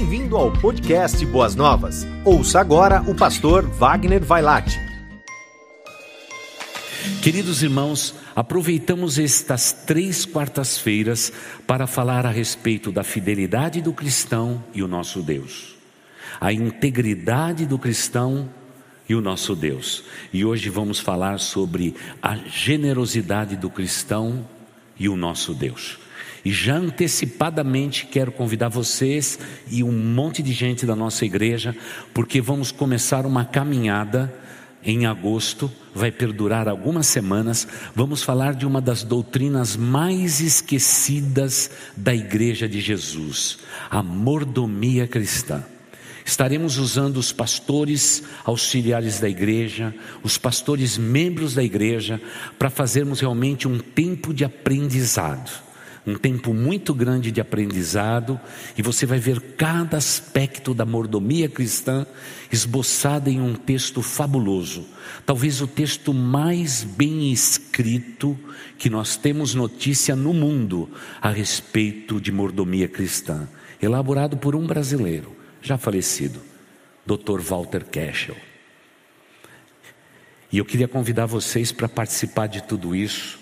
Bem-vindo ao podcast Boas Novas. Ouça agora o pastor Wagner Vailate. Queridos irmãos, aproveitamos estas três quartas-feiras para falar a respeito da fidelidade do cristão e o nosso Deus, a integridade do cristão e o nosso Deus. E hoje vamos falar sobre a generosidade do cristão e o nosso Deus. E já antecipadamente quero convidar vocês e um monte de gente da nossa igreja, porque vamos começar uma caminhada em agosto, vai perdurar algumas semanas. Vamos falar de uma das doutrinas mais esquecidas da igreja de Jesus, a mordomia cristã. Estaremos usando os pastores auxiliares da igreja, os pastores membros da igreja, para fazermos realmente um tempo de aprendizado um tempo muito grande de aprendizado, e você vai ver cada aspecto da mordomia cristã esboçada em um texto fabuloso, talvez o texto mais bem escrito que nós temos notícia no mundo a respeito de mordomia cristã, elaborado por um brasileiro, já falecido, Dr. Walter Cashel. E eu queria convidar vocês para participar de tudo isso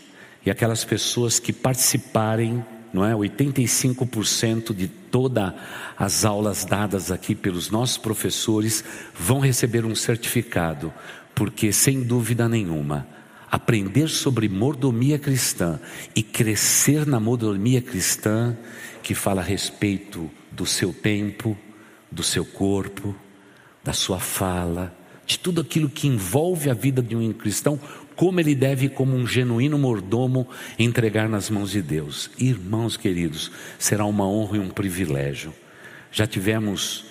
e aquelas pessoas que participarem, não é? 85% de todas as aulas dadas aqui pelos nossos professores vão receber um certificado, porque sem dúvida nenhuma, aprender sobre mordomia cristã e crescer na mordomia cristã, que fala a respeito do seu tempo, do seu corpo, da sua fala, de tudo aquilo que envolve a vida de um cristão, como ele deve, como um genuíno mordomo, entregar nas mãos de Deus. Irmãos queridos, será uma honra e um privilégio. Já tivemos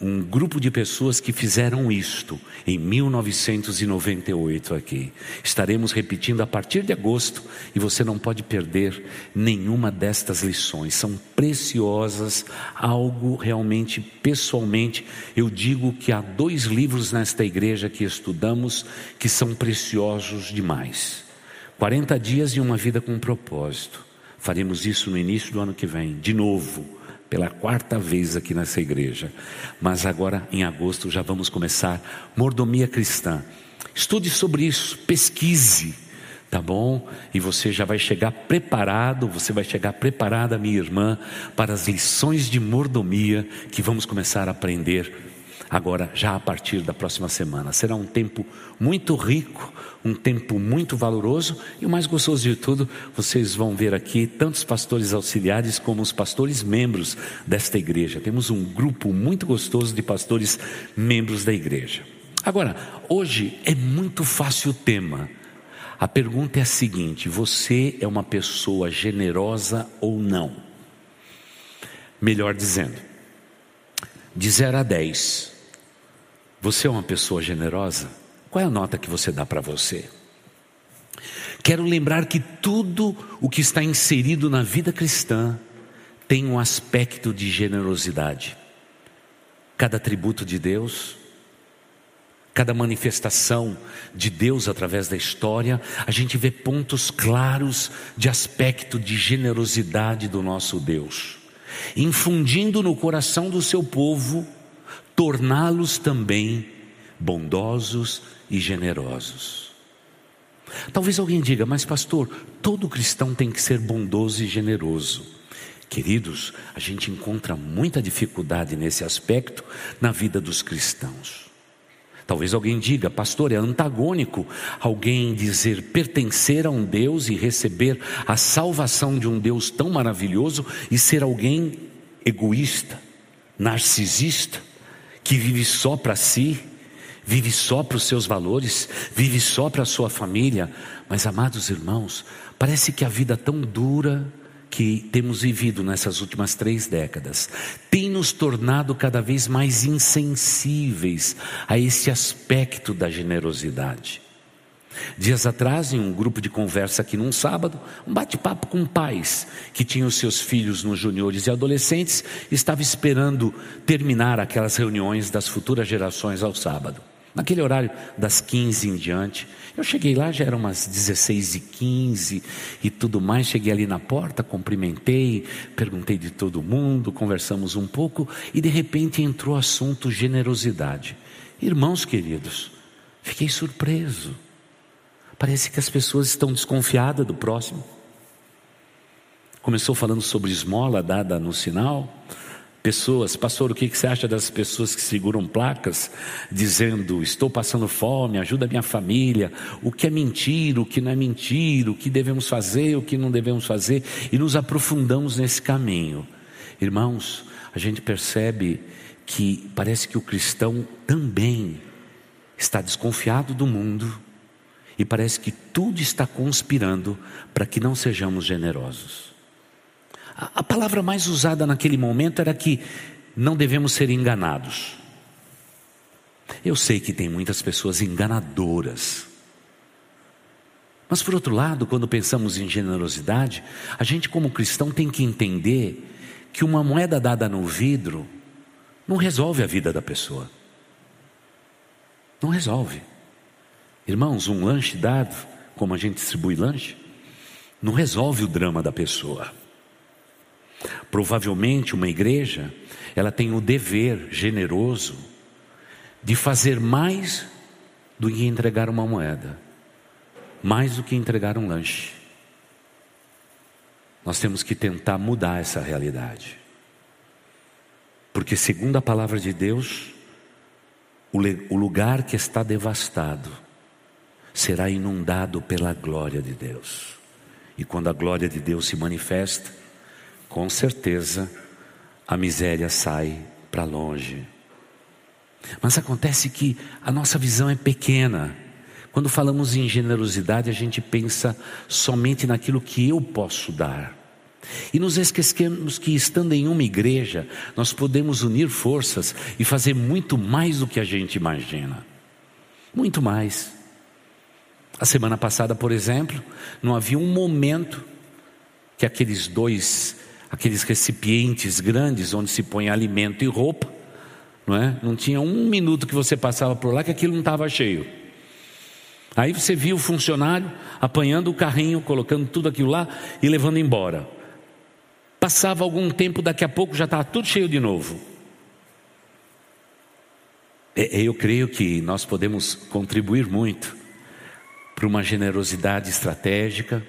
um grupo de pessoas que fizeram isto em 1998 aqui. Estaremos repetindo a partir de agosto e você não pode perder nenhuma destas lições. São preciosas, algo realmente pessoalmente. Eu digo que há dois livros nesta igreja que estudamos que são preciosos demais. 40 dias e uma vida com propósito. Faremos isso no início do ano que vem, de novo pela quarta vez aqui nessa igreja. Mas agora, em agosto, já vamos começar mordomia cristã. Estude sobre isso, pesquise, tá bom? E você já vai chegar preparado, você vai chegar preparada, minha irmã, para as lições de mordomia que vamos começar a aprender agora, já a partir da próxima semana. Será um tempo muito rico, um tempo muito valoroso e o mais gostoso de tudo, vocês vão ver aqui tantos pastores auxiliares como os pastores membros desta igreja. Temos um grupo muito gostoso de pastores membros da igreja. Agora, hoje é muito fácil o tema. A pergunta é a seguinte: você é uma pessoa generosa ou não? Melhor dizendo, de 0 a 10, você é uma pessoa generosa? Qual é a nota que você dá para você? Quero lembrar que tudo o que está inserido na vida cristã tem um aspecto de generosidade. Cada atributo de Deus, cada manifestação de Deus através da história, a gente vê pontos claros de aspecto de generosidade do nosso Deus, infundindo no coração do seu povo torná-los também bondosos e generosos. Talvez alguém diga, mas pastor, todo cristão tem que ser bondoso e generoso. Queridos, a gente encontra muita dificuldade nesse aspecto na vida dos cristãos. Talvez alguém diga, pastor, é antagônico alguém dizer pertencer a um Deus e receber a salvação de um Deus tão maravilhoso e ser alguém egoísta, narcisista que vive só para si, vive só para os seus valores, vive só para a sua família. Mas, amados irmãos, parece que a vida tão dura que temos vivido nessas últimas três décadas tem nos tornado cada vez mais insensíveis a esse aspecto da generosidade. Dias atrás, em um grupo de conversa aqui num sábado, um bate-papo com pais que tinham seus filhos nos juniores e adolescentes, estava esperando terminar aquelas reuniões das futuras gerações ao sábado. Naquele horário das 15 em diante, eu cheguei lá, já eram umas 16 e 15 e tudo mais. Cheguei ali na porta, cumprimentei, perguntei de todo mundo, conversamos um pouco e de repente entrou o assunto generosidade. Irmãos queridos, fiquei surpreso. Parece que as pessoas estão desconfiadas do próximo. Começou falando sobre esmola dada no sinal. Pessoas, pastor, o que você acha das pessoas que seguram placas dizendo: Estou passando fome, ajuda a minha família, o que é mentira, o que não é mentira, o que devemos fazer, o que não devemos fazer, e nos aprofundamos nesse caminho. Irmãos, a gente percebe que parece que o cristão também está desconfiado do mundo e parece que tudo está conspirando para que não sejamos generosos. A palavra mais usada naquele momento era que não devemos ser enganados. Eu sei que tem muitas pessoas enganadoras. Mas por outro lado, quando pensamos em generosidade, a gente como cristão tem que entender que uma moeda dada no vidro não resolve a vida da pessoa. Não resolve. Irmãos, um lanche dado, como a gente distribui lanche, não resolve o drama da pessoa. Provavelmente uma igreja, ela tem o dever generoso de fazer mais do que entregar uma moeda, mais do que entregar um lanche. Nós temos que tentar mudar essa realidade. Porque, segundo a palavra de Deus, o lugar que está devastado será inundado pela glória de Deus. E quando a glória de Deus se manifesta, com certeza a miséria sai para longe. Mas acontece que a nossa visão é pequena. Quando falamos em generosidade, a gente pensa somente naquilo que eu posso dar. E nos esquecemos que, estando em uma igreja, nós podemos unir forças e fazer muito mais do que a gente imagina. Muito mais. A semana passada, por exemplo, não havia um momento que aqueles dois aqueles recipientes grandes onde se põe alimento e roupa, não é? Não tinha um minuto que você passava por lá que aquilo não estava cheio. Aí você via o funcionário apanhando o carrinho, colocando tudo aquilo lá e levando embora. Passava algum tempo, daqui a pouco já estava tudo cheio de novo. É, eu creio que nós podemos contribuir muito para uma generosidade estratégica,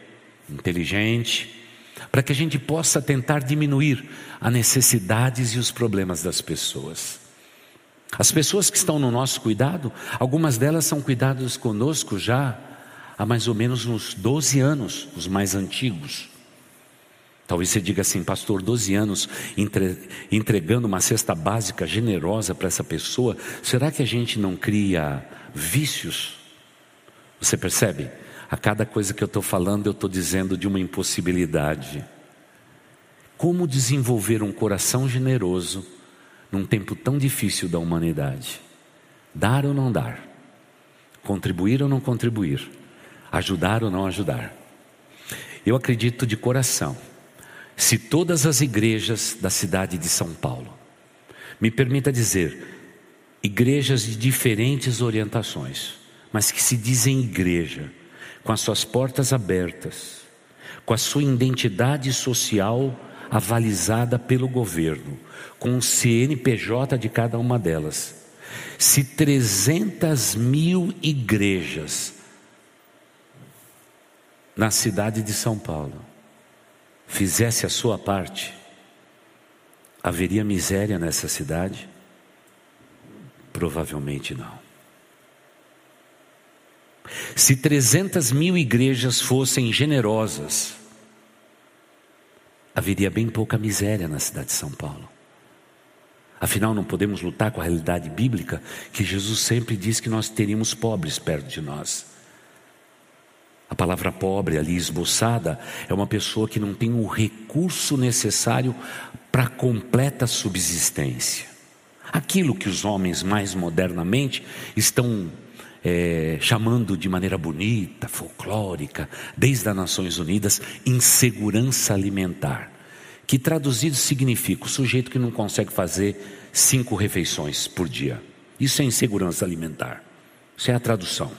inteligente, para que a gente possa tentar diminuir as necessidades e os problemas das pessoas. As pessoas que estão no nosso cuidado, algumas delas são cuidadas conosco já há mais ou menos uns 12 anos, os mais antigos. Talvez você diga assim, pastor, 12 anos entre, entregando uma cesta básica generosa para essa pessoa, será que a gente não cria vícios? Você percebe? A cada coisa que eu estou falando, eu estou dizendo de uma impossibilidade. Como desenvolver um coração generoso num tempo tão difícil da humanidade? Dar ou não dar? Contribuir ou não contribuir? Ajudar ou não ajudar? Eu acredito de coração, se todas as igrejas da cidade de São Paulo, me permita dizer, igrejas de diferentes orientações, mas que se dizem igreja, com as suas portas abertas, com a sua identidade social avalizada pelo governo, com o CNPJ de cada uma delas. Se 300 mil igrejas na cidade de São Paulo fizesse a sua parte, haveria miséria nessa cidade? Provavelmente não. Se 300 mil igrejas fossem generosas, haveria bem pouca miséria na cidade de São Paulo. Afinal, não podemos lutar com a realidade bíblica que Jesus sempre diz que nós teríamos pobres perto de nós. A palavra pobre ali esboçada é uma pessoa que não tem o recurso necessário para completa subsistência. Aquilo que os homens mais modernamente estão é, chamando de maneira bonita, folclórica, desde as Nações Unidas, insegurança alimentar, que traduzido significa o sujeito que não consegue fazer cinco refeições por dia. Isso é insegurança alimentar. Isso é a tradução.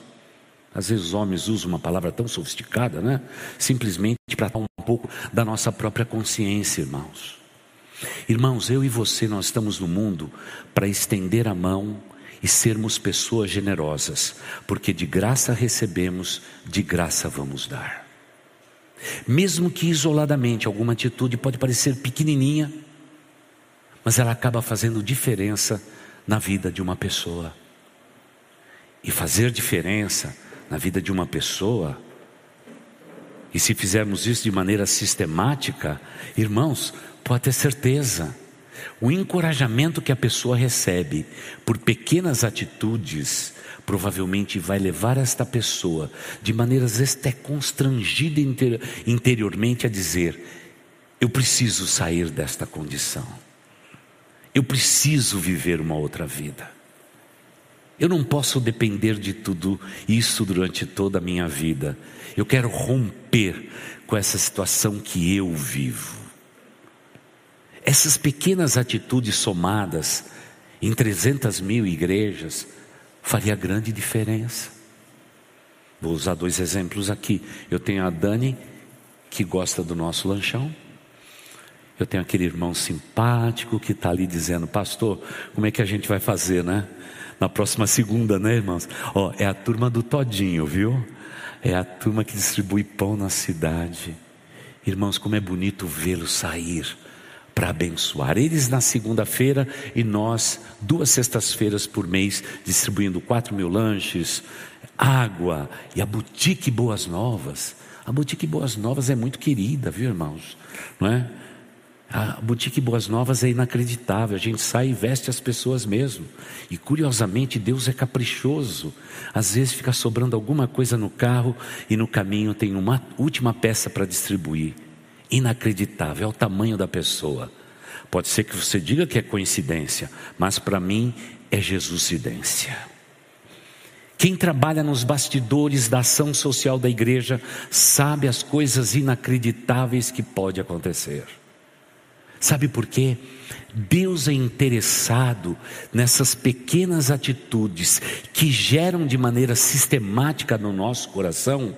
Às vezes os homens usam uma palavra tão sofisticada, né? Simplesmente para dar um pouco da nossa própria consciência, irmãos. Irmãos, eu e você, nós estamos no mundo para estender a mão e sermos pessoas generosas, porque de graça recebemos, de graça vamos dar. Mesmo que isoladamente alguma atitude pode parecer pequenininha, mas ela acaba fazendo diferença na vida de uma pessoa. E fazer diferença na vida de uma pessoa, e se fizermos isso de maneira sistemática, irmãos, pode ter certeza, o encorajamento que a pessoa recebe por pequenas atitudes provavelmente vai levar esta pessoa, de maneiras até constrangida interiormente, a dizer: Eu preciso sair desta condição, eu preciso viver uma outra vida. Eu não posso depender de tudo isso durante toda a minha vida. Eu quero romper com essa situação que eu vivo. Essas pequenas atitudes somadas em 300 mil igrejas faria grande diferença. Vou usar dois exemplos aqui. Eu tenho a Dani, que gosta do nosso lanchão. Eu tenho aquele irmão simpático que está ali dizendo, pastor, como é que a gente vai fazer, né? Na próxima segunda, né, irmãos? Ó, é a turma do Todinho, viu? É a turma que distribui pão na cidade. Irmãos, como é bonito vê-los sair para abençoar. Eles na segunda-feira e nós duas sextas-feiras por mês distribuindo quatro mil lanches, água e a boutique Boas Novas. A boutique Boas Novas é muito querida, viu irmãos? Não é? A boutique Boas Novas é inacreditável. A gente sai e veste as pessoas mesmo. E curiosamente, Deus é caprichoso. Às vezes fica sobrando alguma coisa no carro e no caminho tem uma última peça para distribuir inacreditável, é o tamanho da pessoa. Pode ser que você diga que é coincidência, mas para mim é Jesuscidência. Quem trabalha nos bastidores da ação social da igreja sabe as coisas inacreditáveis que pode acontecer. Sabe por quê? Deus é interessado nessas pequenas atitudes que geram de maneira sistemática no nosso coração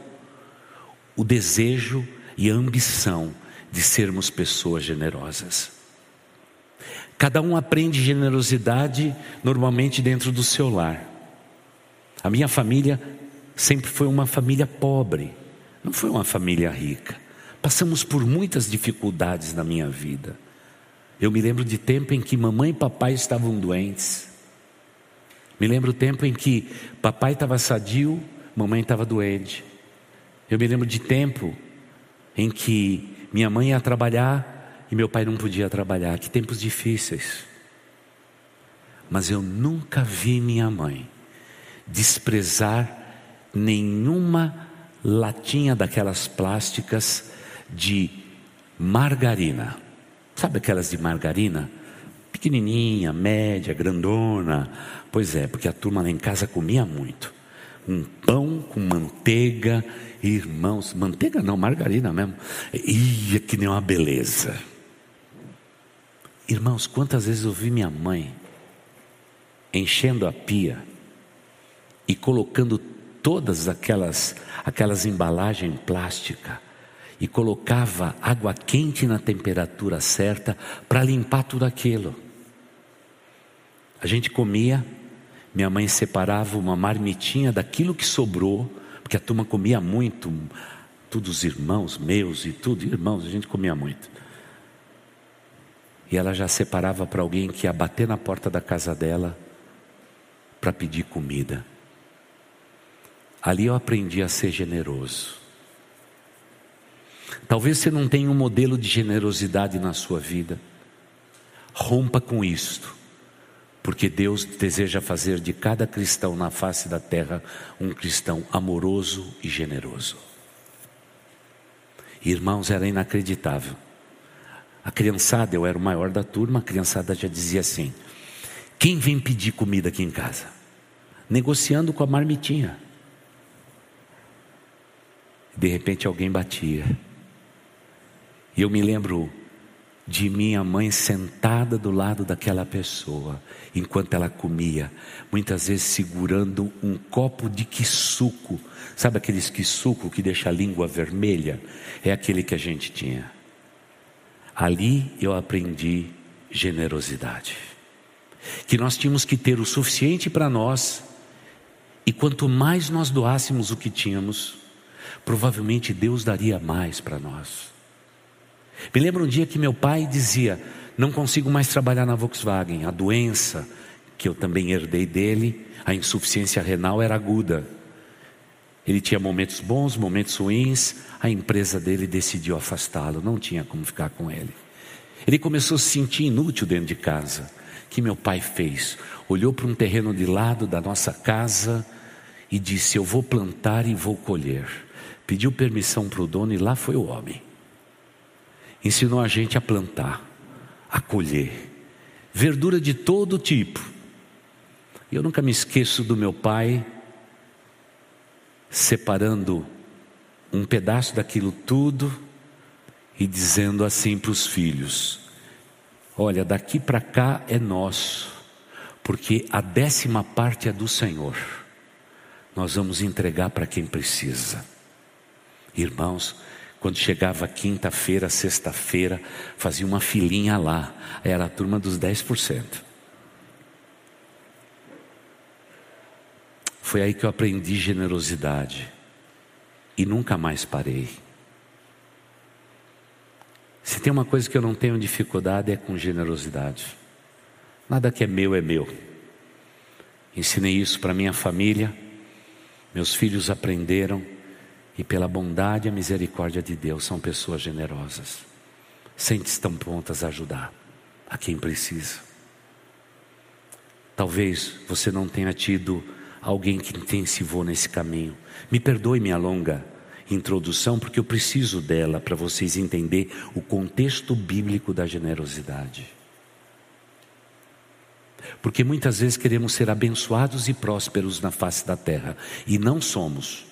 o desejo e a ambição de sermos pessoas generosas. Cada um aprende generosidade normalmente dentro do seu lar. A minha família sempre foi uma família pobre, não foi uma família rica. Passamos por muitas dificuldades na minha vida. Eu me lembro de tempo em que mamãe e papai estavam doentes. Me lembro do tempo em que papai estava sadio, mamãe estava doente. Eu me lembro de tempo em que minha mãe ia trabalhar e meu pai não podia trabalhar. Que tempos difíceis. Mas eu nunca vi minha mãe desprezar nenhuma latinha daquelas plásticas de margarina. Sabe aquelas de margarina? Pequenininha, média, grandona. Pois é, porque a turma lá em casa comia muito. Um pão com manteiga Irmãos, manteiga não, margarina mesmo. Ia que nem uma beleza. Irmãos, quantas vezes eu vi minha mãe enchendo a pia e colocando todas aquelas aquelas embalagens plástica e colocava água quente na temperatura certa para limpar tudo aquilo. A gente comia, minha mãe separava uma marmitinha daquilo que sobrou porque a turma comia muito, todos os irmãos meus e tudo, irmãos, a gente comia muito. E ela já separava para alguém que ia bater na porta da casa dela para pedir comida. Ali eu aprendi a ser generoso. Talvez você não tenha um modelo de generosidade na sua vida. Rompa com isto porque Deus deseja fazer de cada cristão na face da terra um cristão amoroso e generoso. Irmãos, era inacreditável. A criançada, eu era o maior da turma, a criançada já dizia assim: quem vem pedir comida aqui em casa? Negociando com a marmitinha. De repente alguém batia. E eu me lembro de minha mãe sentada do lado daquela pessoa, enquanto ela comia, muitas vezes segurando um copo de quisuco. Sabe aqueles quisuco que deixa a língua vermelha? É aquele que a gente tinha. Ali eu aprendi generosidade. Que nós tínhamos que ter o suficiente para nós, e quanto mais nós doássemos o que tínhamos, provavelmente Deus daria mais para nós. Me lembro um dia que meu pai dizia: Não consigo mais trabalhar na Volkswagen. A doença que eu também herdei dele, a insuficiência renal, era aguda. Ele tinha momentos bons, momentos ruins. A empresa dele decidiu afastá-lo, não tinha como ficar com ele. Ele começou a se sentir inútil dentro de casa. O que meu pai fez? Olhou para um terreno de lado da nossa casa e disse: Eu vou plantar e vou colher. Pediu permissão para o dono e lá foi o homem ensinou a gente a plantar, a colher, verdura de todo tipo. E eu nunca me esqueço do meu pai separando um pedaço daquilo tudo e dizendo assim para os filhos: Olha, daqui para cá é nosso, porque a décima parte é do Senhor. Nós vamos entregar para quem precisa. Irmãos, quando chegava quinta-feira, sexta-feira, fazia uma filinha lá. Era a turma dos 10%. Foi aí que eu aprendi generosidade. E nunca mais parei. Se tem uma coisa que eu não tenho dificuldade é com generosidade. Nada que é meu é meu. Ensinei isso para minha família. Meus filhos aprenderam e pela bondade e a misericórdia de Deus são pessoas generosas, sempre estão prontas a ajudar a quem precisa. Talvez você não tenha tido alguém que intensivou nesse caminho. Me perdoe minha longa introdução, porque eu preciso dela para vocês entender o contexto bíblico da generosidade. Porque muitas vezes queremos ser abençoados e prósperos na face da terra e não somos.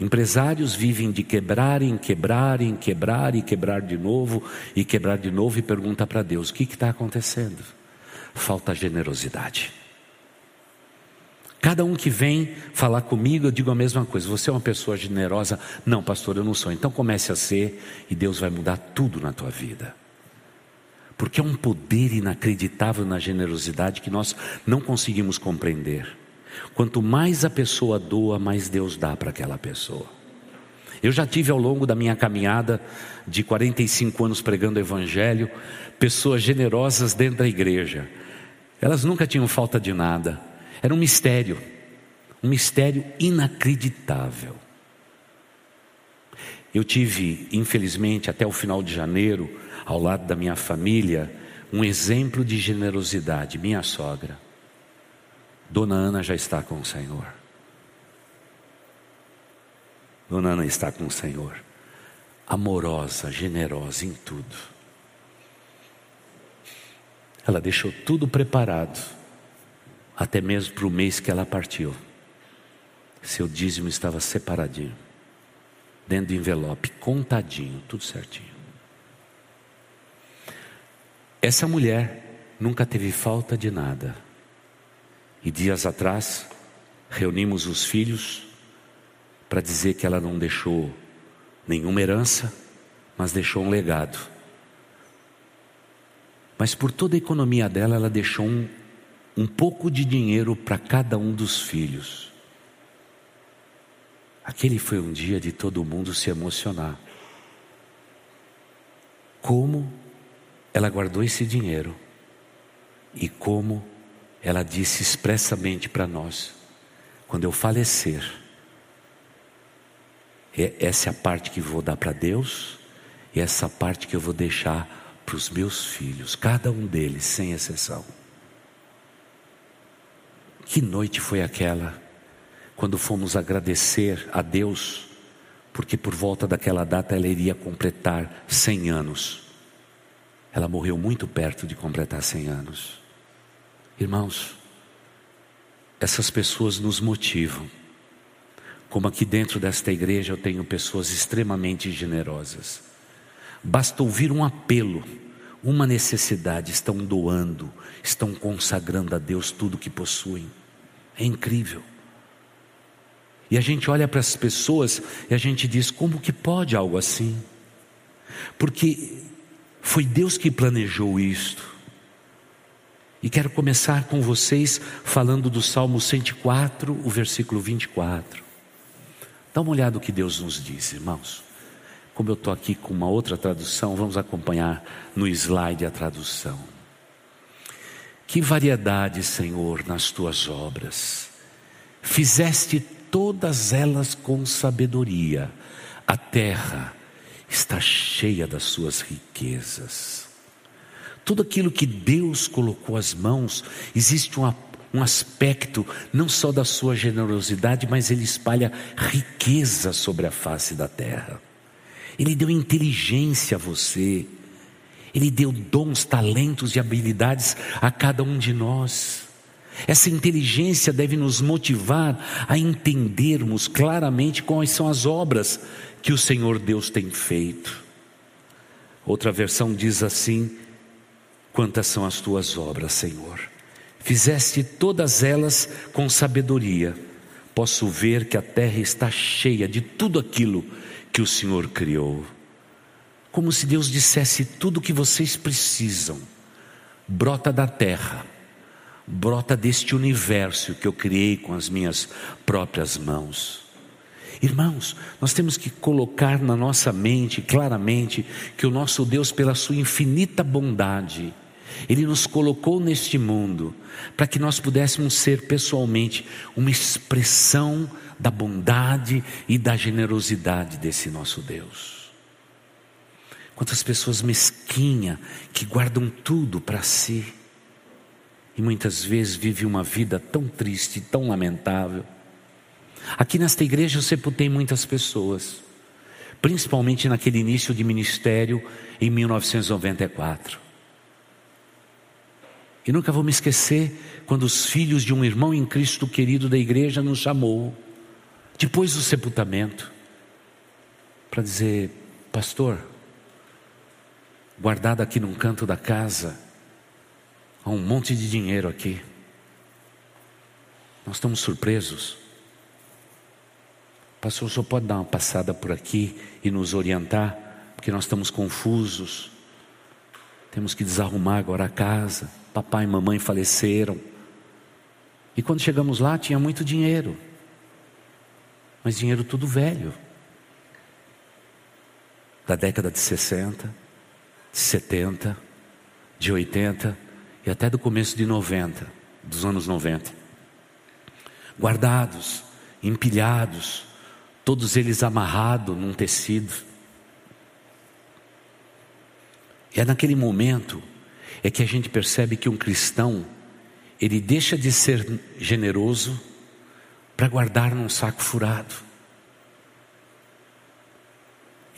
Empresários vivem de quebrar em quebrar, em quebrar e quebrar de novo e quebrar de novo e pergunta para Deus: o que está acontecendo? Falta generosidade. Cada um que vem falar comigo, eu digo a mesma coisa. Você é uma pessoa generosa? Não, pastor, eu não sou. Então comece a ser e Deus vai mudar tudo na tua vida. Porque é um poder inacreditável na generosidade que nós não conseguimos compreender. Quanto mais a pessoa doa, mais Deus dá para aquela pessoa. Eu já tive ao longo da minha caminhada de 45 anos pregando o Evangelho, pessoas generosas dentro da igreja. Elas nunca tinham falta de nada. Era um mistério, um mistério inacreditável. Eu tive, infelizmente, até o final de janeiro, ao lado da minha família, um exemplo de generosidade, minha sogra. Dona Ana já está com o Senhor. Dona Ana está com o Senhor. Amorosa, generosa em tudo. Ela deixou tudo preparado, até mesmo para o mês que ela partiu. Seu dízimo estava separadinho, dentro do envelope, contadinho, tudo certinho. Essa mulher nunca teve falta de nada. E dias atrás, reunimos os filhos para dizer que ela não deixou nenhuma herança, mas deixou um legado. Mas por toda a economia dela, ela deixou um, um pouco de dinheiro para cada um dos filhos. Aquele foi um dia de todo mundo se emocionar. Como ela guardou esse dinheiro e como ela disse expressamente para nós: quando eu falecer, essa é a parte que vou dar para Deus, e essa parte que eu vou deixar para os meus filhos, cada um deles, sem exceção. Que noite foi aquela, quando fomos agradecer a Deus, porque por volta daquela data ela iria completar 100 anos. Ela morreu muito perto de completar 100 anos. Irmãos, essas pessoas nos motivam. Como aqui dentro desta igreja eu tenho pessoas extremamente generosas. basta ouvir um apelo, uma necessidade, estão doando, estão consagrando a Deus tudo que possuem. É incrível. E a gente olha para as pessoas e a gente diz: como que pode algo assim? Porque foi Deus que planejou isto. E quero começar com vocês falando do Salmo 104, o versículo 24. Dá uma olhada no que Deus nos diz, irmãos. Como eu estou aqui com uma outra tradução, vamos acompanhar no slide a tradução. Que variedade, Senhor, nas tuas obras. Fizeste todas elas com sabedoria. A terra está cheia das suas riquezas. Tudo aquilo que Deus colocou às mãos, existe um, um aspecto não só da sua generosidade, mas ele espalha riqueza sobre a face da terra. Ele deu inteligência a você, ele deu dons, talentos e habilidades a cada um de nós. Essa inteligência deve nos motivar a entendermos claramente quais são as obras que o Senhor Deus tem feito. Outra versão diz assim: Quantas são as tuas obras, Senhor? Fizeste todas elas com sabedoria. Posso ver que a terra está cheia de tudo aquilo que o Senhor criou. Como se Deus dissesse: tudo o que vocês precisam brota da terra, brota deste universo que eu criei com as minhas próprias mãos. Irmãos, nós temos que colocar na nossa mente claramente que o nosso Deus, pela sua infinita bondade, Ele nos colocou neste mundo para que nós pudéssemos ser pessoalmente uma expressão da bondade e da generosidade desse nosso Deus. Quantas pessoas mesquinhas que guardam tudo para si e muitas vezes vivem uma vida tão triste, tão lamentável. Aqui nesta igreja eu sepultei muitas pessoas, principalmente naquele início de ministério em 1994. E nunca vou me esquecer quando os filhos de um irmão em Cristo querido da igreja nos chamou depois do sepultamento, para dizer: Pastor, guardado aqui num canto da casa, há um monte de dinheiro aqui. Nós estamos surpresos. Pastor, o senhor pode dar uma passada por aqui e nos orientar? Porque nós estamos confusos. Temos que desarrumar agora a casa. Papai e mamãe faleceram. E quando chegamos lá, tinha muito dinheiro mas dinheiro tudo velho. Da década de 60, de 70, de 80 e até do começo de 90, dos anos 90. Guardados, empilhados, todos eles amarrados num tecido. E é naquele momento é que a gente percebe que um cristão ele deixa de ser generoso para guardar num saco furado.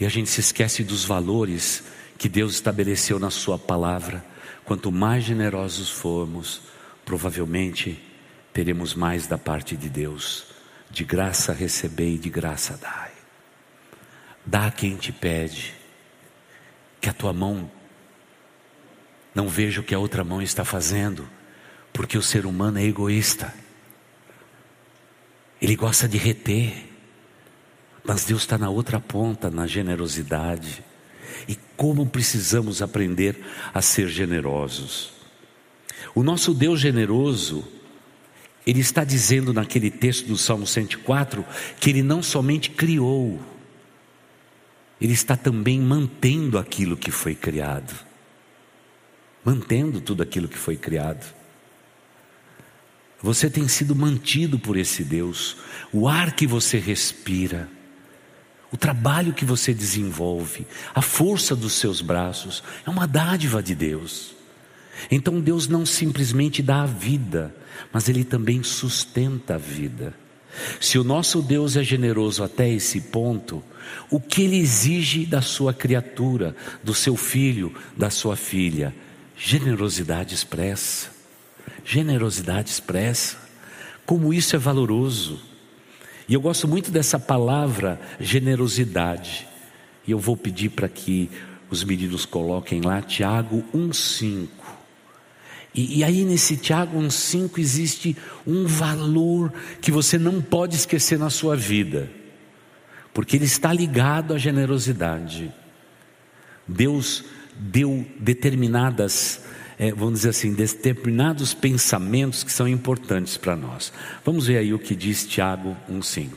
E a gente se esquece dos valores que Deus estabeleceu na Sua palavra. Quanto mais generosos formos, provavelmente teremos mais da parte de Deus. De graça recebei, de graça dai. Dá a quem te pede, que a tua mão não veja o que a outra mão está fazendo, porque o ser humano é egoísta. Ele gosta de reter, mas Deus está na outra ponta, na generosidade. E como precisamos aprender a ser generosos. O nosso Deus generoso, Ele está dizendo naquele texto do Salmo 104 que Ele não somente criou, Ele está também mantendo aquilo que foi criado. Mantendo tudo aquilo que foi criado. Você tem sido mantido por esse Deus. O ar que você respira, o trabalho que você desenvolve, a força dos seus braços, é uma dádiva de Deus. Então Deus não simplesmente dá a vida, mas Ele também sustenta a vida. Se o nosso Deus é generoso até esse ponto, o que Ele exige da sua criatura, do seu filho, da sua filha? Generosidade expressa generosidade expressa, como isso é valoroso. E eu gosto muito dessa palavra generosidade. E eu vou pedir para que os meninos coloquem lá, Tiago 1,5. E, e, aí nesse Tiago 1,5 existe um valor que você não pode esquecer na sua vida, porque ele está ligado à generosidade. Deus deu determinadas, é, vamos dizer assim, determinados pensamentos que são importantes para nós. Vamos ver aí o que diz Tiago 1,5.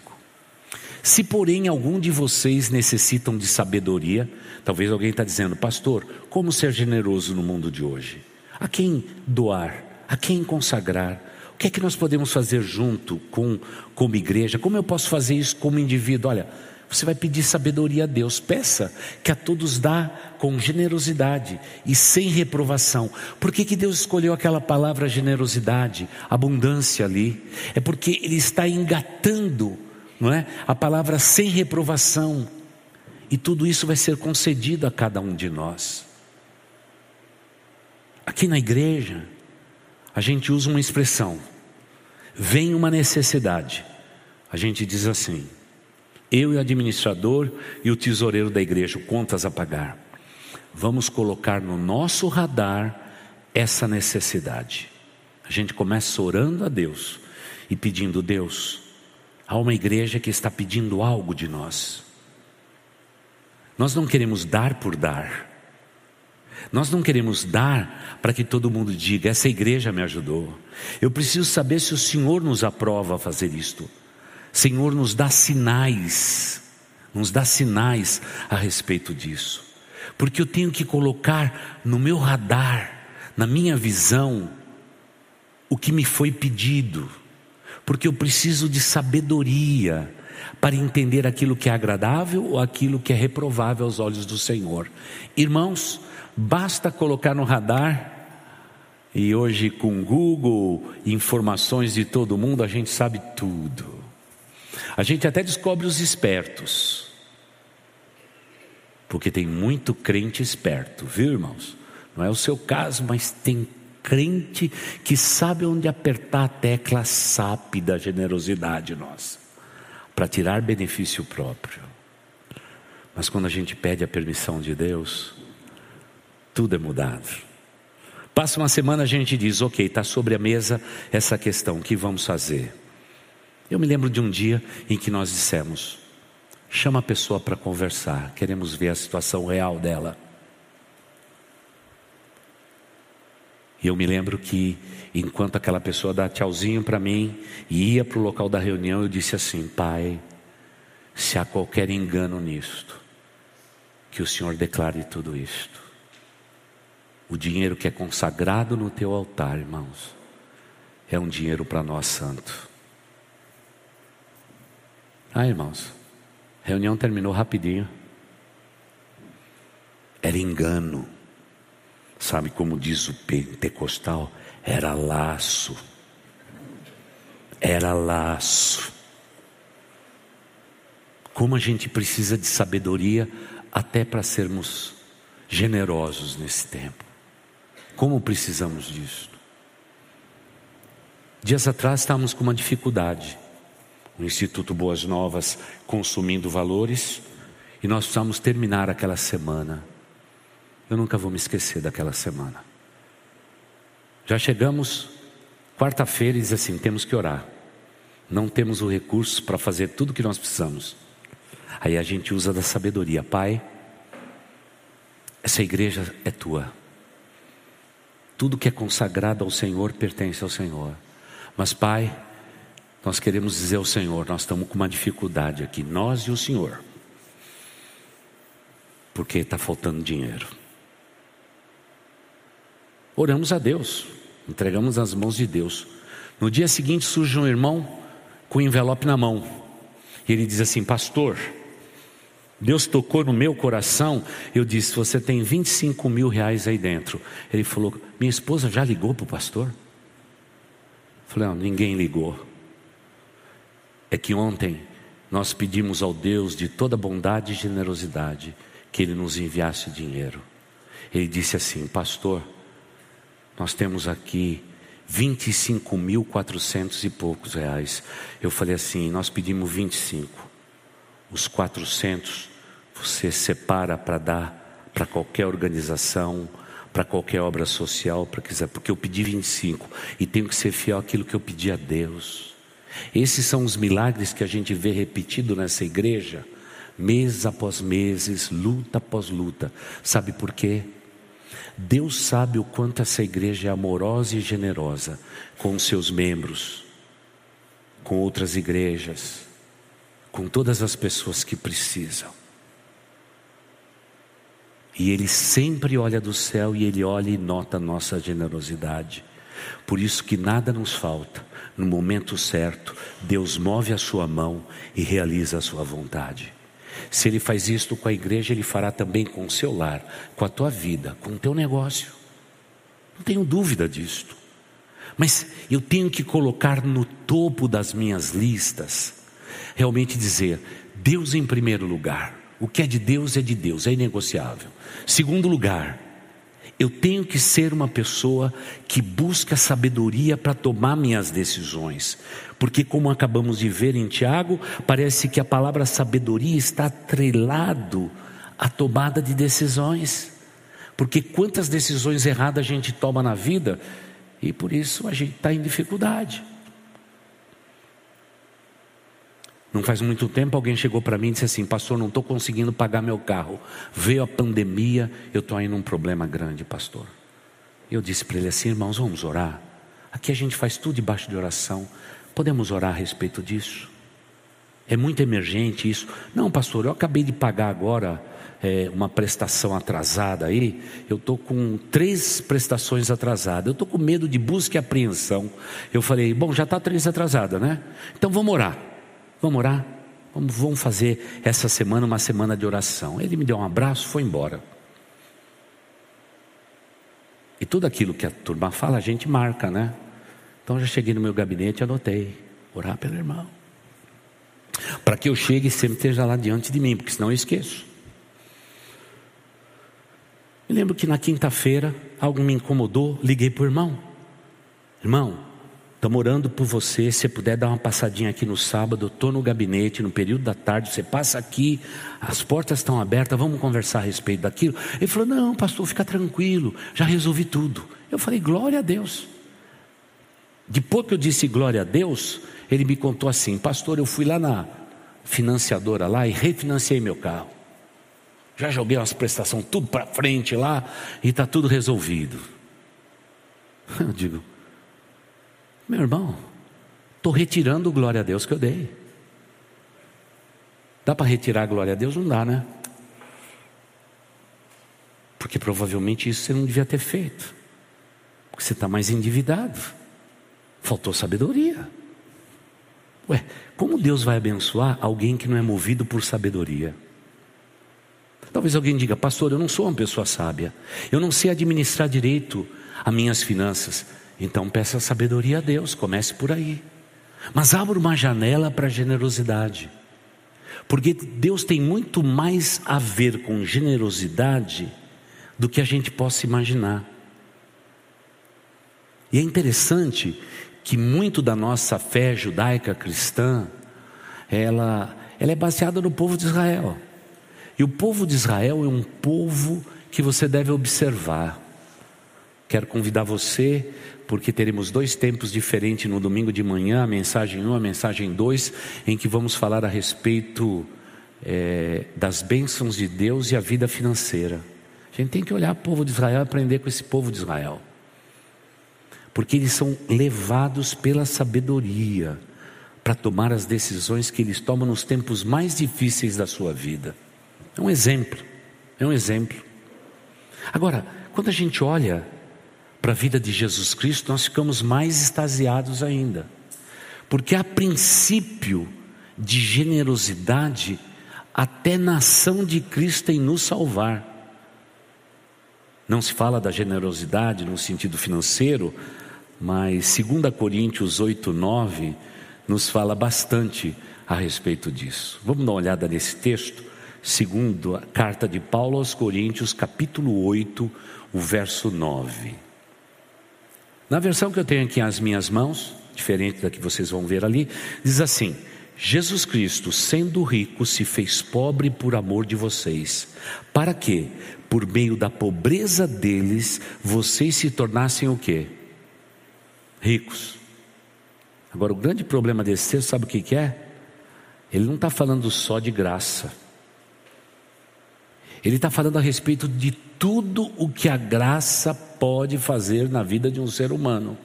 Se, porém, algum de vocês necessitam de sabedoria, talvez alguém está dizendo, pastor, como ser generoso no mundo de hoje? A quem doar? A quem consagrar? O que é que nós podemos fazer junto com como igreja? Como eu posso fazer isso como indivíduo? Olha, você vai pedir sabedoria a Deus. Peça que a todos dá com generosidade e sem reprovação. Por que, que Deus escolheu aquela palavra generosidade, abundância ali? É porque Ele está engatando, não é? A palavra sem reprovação. E tudo isso vai ser concedido a cada um de nós. Aqui na igreja, a gente usa uma expressão: vem uma necessidade. A gente diz assim: eu e o administrador e o tesoureiro da igreja, contas a pagar. Vamos colocar no nosso radar essa necessidade. A gente começa orando a Deus e pedindo: Deus, há uma igreja que está pedindo algo de nós. Nós não queremos dar por dar. Nós não queremos dar para que todo mundo diga: essa igreja me ajudou. Eu preciso saber se o Senhor nos aprova a fazer isto. Senhor, nos dá sinais, nos dá sinais a respeito disso. Porque eu tenho que colocar no meu radar, na minha visão, o que me foi pedido. Porque eu preciso de sabedoria para entender aquilo que é agradável ou aquilo que é reprovável aos olhos do Senhor. Irmãos, Basta colocar no radar, e hoje com Google, informações de todo mundo, a gente sabe tudo. A gente até descobre os espertos. Porque tem muito crente esperto, viu, irmãos? Não é o seu caso, mas tem crente que sabe onde apertar a tecla SAP da generosidade nossa, para tirar benefício próprio. Mas quando a gente pede a permissão de Deus, tudo é mudado. Passa uma semana a gente diz, ok, está sobre a mesa essa questão, o que vamos fazer? Eu me lembro de um dia em que nós dissemos, chama a pessoa para conversar, queremos ver a situação real dela. E eu me lembro que, enquanto aquela pessoa dá tchauzinho para mim e ia para o local da reunião, eu disse assim: Pai, se há qualquer engano nisto, que o Senhor declare tudo isto. O dinheiro que é consagrado no teu altar, irmãos, é um dinheiro para nós santo. Ah, irmãos, reunião terminou rapidinho. Era engano. Sabe como diz o pentecostal? Era laço. Era laço. Como a gente precisa de sabedoria até para sermos generosos nesse tempo. Como precisamos disso? Dias atrás estávamos com uma dificuldade. O Instituto Boas Novas consumindo valores e nós precisamos terminar aquela semana. Eu nunca vou me esquecer daquela semana. Já chegamos quarta-feira e diz assim: temos que orar. Não temos o recurso para fazer tudo o que nós precisamos. Aí a gente usa da sabedoria, Pai. Essa igreja é tua. Tudo que é consagrado ao Senhor pertence ao Senhor. Mas, Pai, nós queremos dizer ao Senhor: nós estamos com uma dificuldade aqui, nós e o Senhor, porque está faltando dinheiro. Oramos a Deus, entregamos nas mãos de Deus. No dia seguinte surge um irmão com o envelope na mão, e ele diz assim: Pastor, Deus tocou no meu coração. Eu disse: Você tem 25 mil reais aí dentro. Ele falou: Minha esposa já ligou para o pastor? Eu falei: Não, ninguém ligou. É que ontem nós pedimos ao Deus de toda bondade e generosidade que Ele nos enviasse dinheiro. Ele disse assim: Pastor, nós temos aqui 25 mil quatrocentos e poucos reais. Eu falei assim: Nós pedimos 25 os 400 você separa para dar para qualquer organização, para qualquer obra social, para quiser, porque eu pedi 25 e tenho que ser fiel àquilo que eu pedi a Deus. Esses são os milagres que a gente vê repetido nessa igreja, mês após meses, luta após luta. Sabe por quê? Deus sabe o quanto essa igreja é amorosa e generosa com seus membros, com outras igrejas, com todas as pessoas que precisam. E Ele sempre olha do céu e Ele olha e nota a nossa generosidade. Por isso que nada nos falta. No momento certo, Deus move a sua mão e realiza a sua vontade. Se Ele faz isto com a igreja, Ele fará também com o seu lar, com a tua vida, com o teu negócio. Não tenho dúvida disto. Mas eu tenho que colocar no topo das minhas listas, realmente dizer: Deus em primeiro lugar. O que é de Deus é de Deus, é inegociável. Segundo lugar, eu tenho que ser uma pessoa que busca sabedoria para tomar minhas decisões. Porque, como acabamos de ver em Tiago, parece que a palavra sabedoria está atrelado à tomada de decisões. Porque quantas decisões erradas a gente toma na vida e por isso a gente está em dificuldade. Não faz muito tempo alguém chegou para mim e disse assim: Pastor, não estou conseguindo pagar meu carro. Veio a pandemia, eu estou aí num problema grande, pastor. Eu disse para ele assim: Irmãos, vamos orar. Aqui a gente faz tudo debaixo de oração. Podemos orar a respeito disso? É muito emergente isso. Não, pastor, eu acabei de pagar agora é, uma prestação atrasada aí. Eu estou com três prestações atrasadas. Eu estou com medo de busca e apreensão. Eu falei: Bom, já está três atrasada, né? Então vamos orar. Vamos orar? Vamos, vamos fazer essa semana uma semana de oração. Ele me deu um abraço, foi embora. E tudo aquilo que a turma fala, a gente marca, né? Então já cheguei no meu gabinete e anotei: orar pelo irmão. Para que eu chegue e sempre esteja lá diante de mim, porque senão eu esqueço. Me lembro que na quinta-feira algo me incomodou, liguei para o irmão. Irmão, Estamos orando por você. Se puder dar uma passadinha aqui no sábado, estou no gabinete, no período da tarde. Você passa aqui, as portas estão abertas, vamos conversar a respeito daquilo. Ele falou: Não, pastor, fica tranquilo, já resolvi tudo. Eu falei: Glória a Deus. Depois que eu disse glória a Deus, ele me contou assim: Pastor, eu fui lá na financiadora lá e refinanciei meu carro. Já joguei umas prestações tudo para frente lá e está tudo resolvido. Eu digo, meu irmão, estou retirando glória a Deus que eu dei. Dá para retirar a glória a Deus? Não dá, né? Porque provavelmente isso você não devia ter feito. Porque você está mais endividado. Faltou sabedoria. Ué, como Deus vai abençoar alguém que não é movido por sabedoria? Talvez alguém diga, pastor, eu não sou uma pessoa sábia. Eu não sei administrar direito as minhas finanças. Então peça sabedoria a Deus, comece por aí. Mas abra uma janela para generosidade. Porque Deus tem muito mais a ver com generosidade do que a gente possa imaginar. E é interessante que muito da nossa fé judaica cristã, ela, ela é baseada no povo de Israel. E o povo de Israel é um povo que você deve observar. Quero convidar você porque teremos dois tempos diferentes no domingo de manhã, a mensagem 1, a mensagem 2, em que vamos falar a respeito é, das bênçãos de Deus e a vida financeira. A gente tem que olhar o povo de Israel e aprender com esse povo de Israel, porque eles são levados pela sabedoria para tomar as decisões que eles tomam nos tempos mais difíceis da sua vida. É um exemplo, é um exemplo. Agora, quando a gente olha para a vida de Jesus Cristo, nós ficamos mais extasiados ainda. Porque há princípio de generosidade até na ação de Cristo em nos salvar. Não se fala da generosidade no sentido financeiro, mas 2 Coríntios 8, 9 nos fala bastante a respeito disso. Vamos dar uma olhada nesse texto, segundo a carta de Paulo aos Coríntios, capítulo 8, o verso 9. Na versão que eu tenho aqui às minhas mãos, diferente da que vocês vão ver ali, diz assim: Jesus Cristo, sendo rico, se fez pobre por amor de vocês, para que, por meio da pobreza deles, vocês se tornassem o quê? Ricos. Agora, o grande problema desse texto, sabe o que, que é? Ele não está falando só de graça. Ele está falando a respeito de tudo o que a graça pode fazer na vida de um ser humano.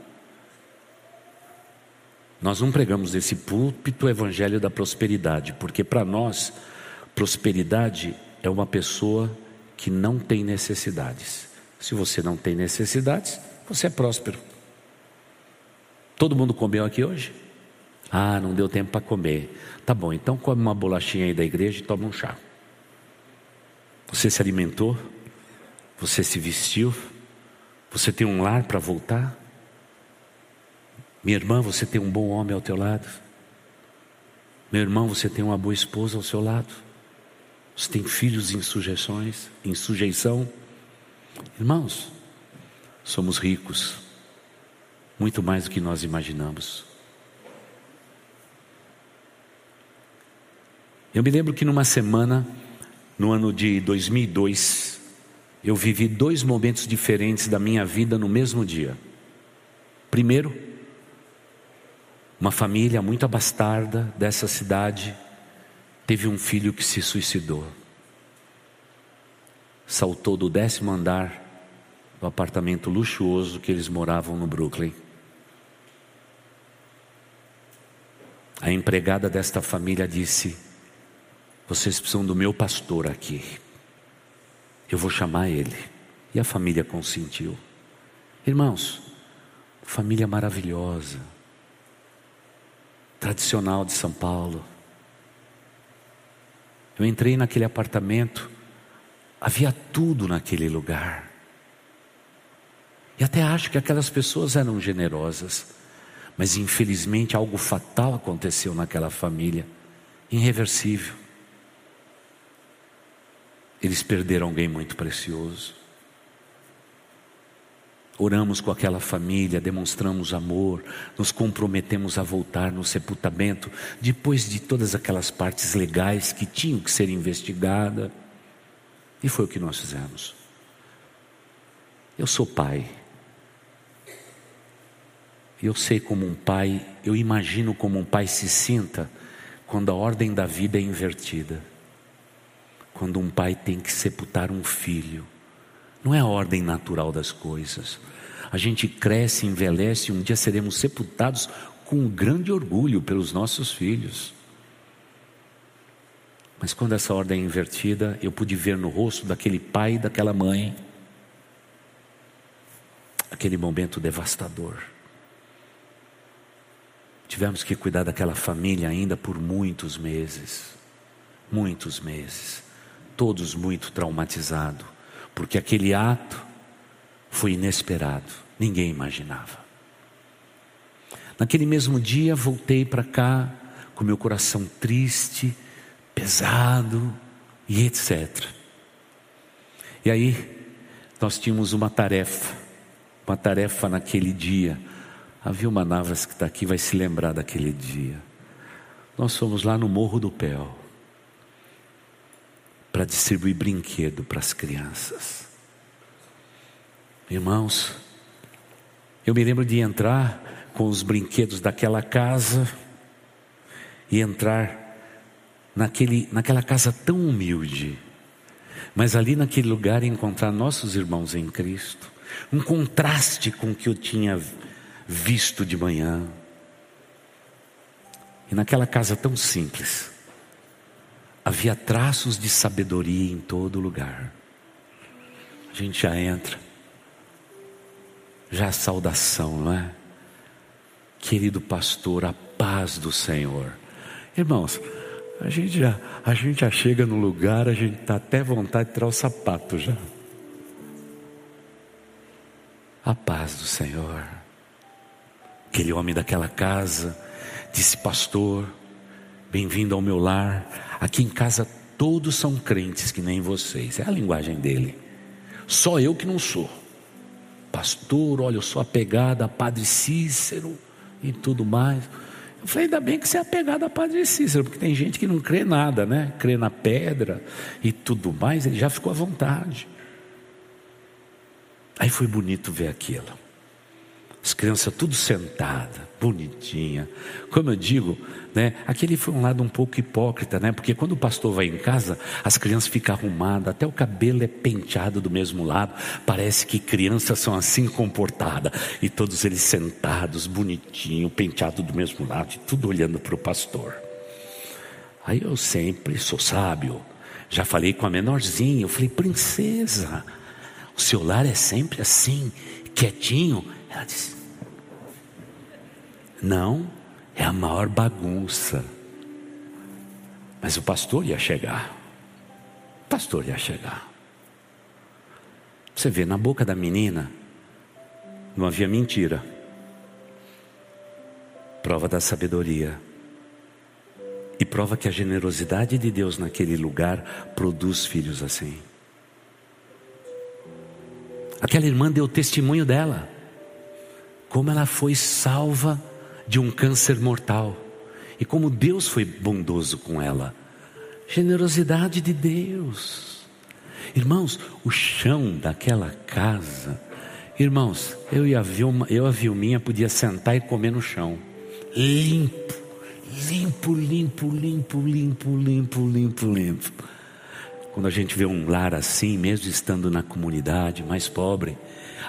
Nós não pregamos nesse púlpito o evangelho da prosperidade, porque para nós, prosperidade é uma pessoa que não tem necessidades. Se você não tem necessidades, você é próspero. Todo mundo comeu aqui hoje? Ah, não deu tempo para comer. Tá bom, então come uma bolachinha aí da igreja e toma um chá. Você se alimentou? Você se vestiu? Você tem um lar para voltar? Minha irmã, você tem um bom homem ao teu lado. Meu irmão, você tem uma boa esposa ao seu lado. Você tem filhos em sujeições, em sujeição. Irmãos, somos ricos, muito mais do que nós imaginamos. Eu me lembro que numa semana, no ano de 2002, eu vivi dois momentos diferentes da minha vida no mesmo dia. Primeiro, uma família muito abastarda dessa cidade teve um filho que se suicidou. Saltou do décimo andar do apartamento luxuoso que eles moravam no Brooklyn. A empregada desta família disse: Vocês precisam do meu pastor aqui. Eu vou chamar ele. E a família consentiu. Irmãos, família maravilhosa tradicional de São Paulo. Eu entrei naquele apartamento, havia tudo naquele lugar. E até acho que aquelas pessoas eram generosas, mas infelizmente algo fatal aconteceu naquela família, irreversível. Eles perderam alguém muito precioso. Oramos com aquela família, demonstramos amor, nos comprometemos a voltar no sepultamento, depois de todas aquelas partes legais que tinham que ser investigadas. E foi o que nós fizemos. Eu sou pai. Eu sei como um pai, eu imagino como um pai se sinta quando a ordem da vida é invertida. Quando um pai tem que sepultar um filho não é a ordem natural das coisas. A gente cresce, envelhece e um dia seremos sepultados com grande orgulho pelos nossos filhos. Mas quando essa ordem é invertida, eu pude ver no rosto daquele pai e daquela mãe aquele momento devastador. Tivemos que cuidar daquela família ainda por muitos meses. Muitos meses. Todos muito traumatizados porque aquele ato foi inesperado, ninguém imaginava. Naquele mesmo dia voltei para cá com meu coração triste, pesado e etc. E aí nós tínhamos uma tarefa, uma tarefa naquele dia. A Vilma Navas que está aqui vai se lembrar daquele dia. Nós fomos lá no Morro do Pel para distribuir brinquedo para as crianças. Irmãos, eu me lembro de entrar com os brinquedos daquela casa e entrar naquele, naquela casa tão humilde, mas ali naquele lugar encontrar nossos irmãos em Cristo, um contraste com o que eu tinha visto de manhã. E naquela casa tão simples, havia traços de sabedoria em todo lugar. A gente já entra, já a saudação, não é? Querido pastor, a paz do Senhor. Irmãos, a gente já, a gente já chega no lugar, a gente está até vontade de tirar o sapato já. A paz do Senhor. Aquele homem daquela casa disse, pastor, bem-vindo ao meu lar. Aqui em casa todos são crentes que nem vocês. É a linguagem dele. Só eu que não sou. Pastor, olha, eu sou apegada a Padre Cícero e tudo mais. Eu falei, ainda bem que você é apegado a Padre Cícero, porque tem gente que não crê nada, né? Crê na pedra e tudo mais, ele já ficou à vontade. Aí foi bonito ver aquilo. As crianças tudo sentadas, bonitinha. Como eu digo, né? Aquele foi um lado um pouco hipócrita, né? Porque quando o pastor vai em casa, as crianças ficam arrumadas, até o cabelo é penteado do mesmo lado. Parece que crianças são assim comportadas e todos eles sentados, bonitinho, penteado do mesmo lado, e tudo olhando para o pastor. Aí eu sempre sou sábio. Já falei com a menorzinha, eu falei, princesa, o seu lar é sempre assim, quietinho. Ela disse: Não, é a maior bagunça. Mas o pastor ia chegar. O pastor ia chegar. Você vê, na boca da menina não havia mentira. Prova da sabedoria. E prova que a generosidade de Deus naquele lugar produz filhos assim. Aquela irmã deu testemunho dela como ela foi salva de um câncer mortal e como Deus foi bondoso com ela. Generosidade de Deus. Irmãos, o chão daquela casa, irmãos, eu e a Vilma, eu a Vilminha podia sentar e comer no chão. Limpo, limpo, limpo, limpo, limpo, limpo, limpo, limpo. Quando a gente vê um lar assim, mesmo estando na comunidade mais pobre,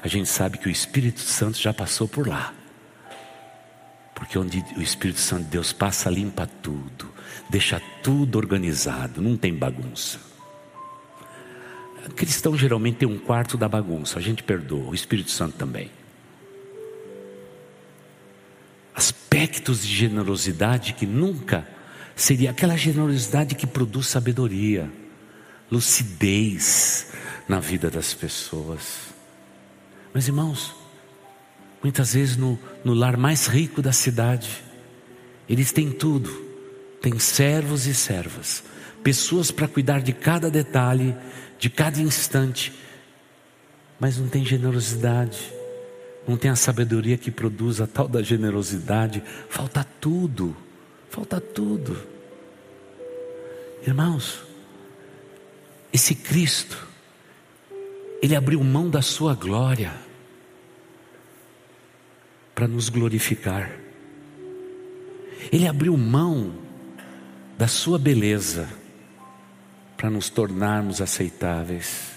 a gente sabe que o Espírito Santo já passou por lá. Porque onde o Espírito Santo de Deus passa, limpa tudo, deixa tudo organizado, não tem bagunça. Cristão geralmente tem um quarto da bagunça, a gente perdoa, o Espírito Santo também. Aspectos de generosidade que nunca seria aquela generosidade que produz sabedoria, lucidez na vida das pessoas. Mas irmãos, muitas vezes no, no lar mais rico da cidade, eles têm tudo, têm servos e servas, pessoas para cuidar de cada detalhe, de cada instante, mas não tem generosidade, não tem a sabedoria que produz a tal da generosidade, falta tudo, falta tudo. Irmãos, esse Cristo, Ele abriu mão da sua glória, para nos glorificar. Ele abriu mão da sua beleza para nos tornarmos aceitáveis.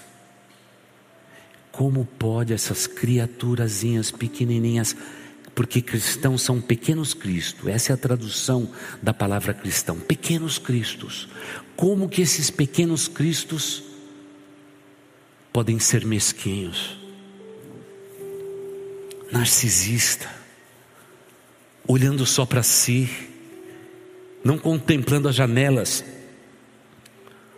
Como pode essas criaturazinhas pequenininhas, porque cristãos são pequenos Cristo, essa é a tradução da palavra cristão, pequenos Cristos. Como que esses pequenos Cristos podem ser mesquinhos? narcisista, olhando só para si, não contemplando as janelas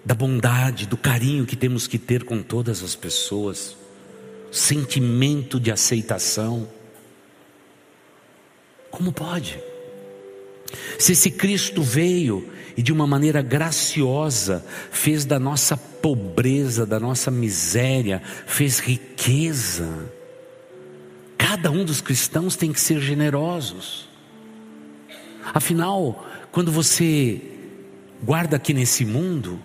da bondade, do carinho que temos que ter com todas as pessoas, sentimento de aceitação. Como pode? Se esse Cristo veio e de uma maneira graciosa fez da nossa pobreza, da nossa miséria, fez riqueza, Cada um dos cristãos tem que ser generosos. Afinal, quando você guarda aqui nesse mundo,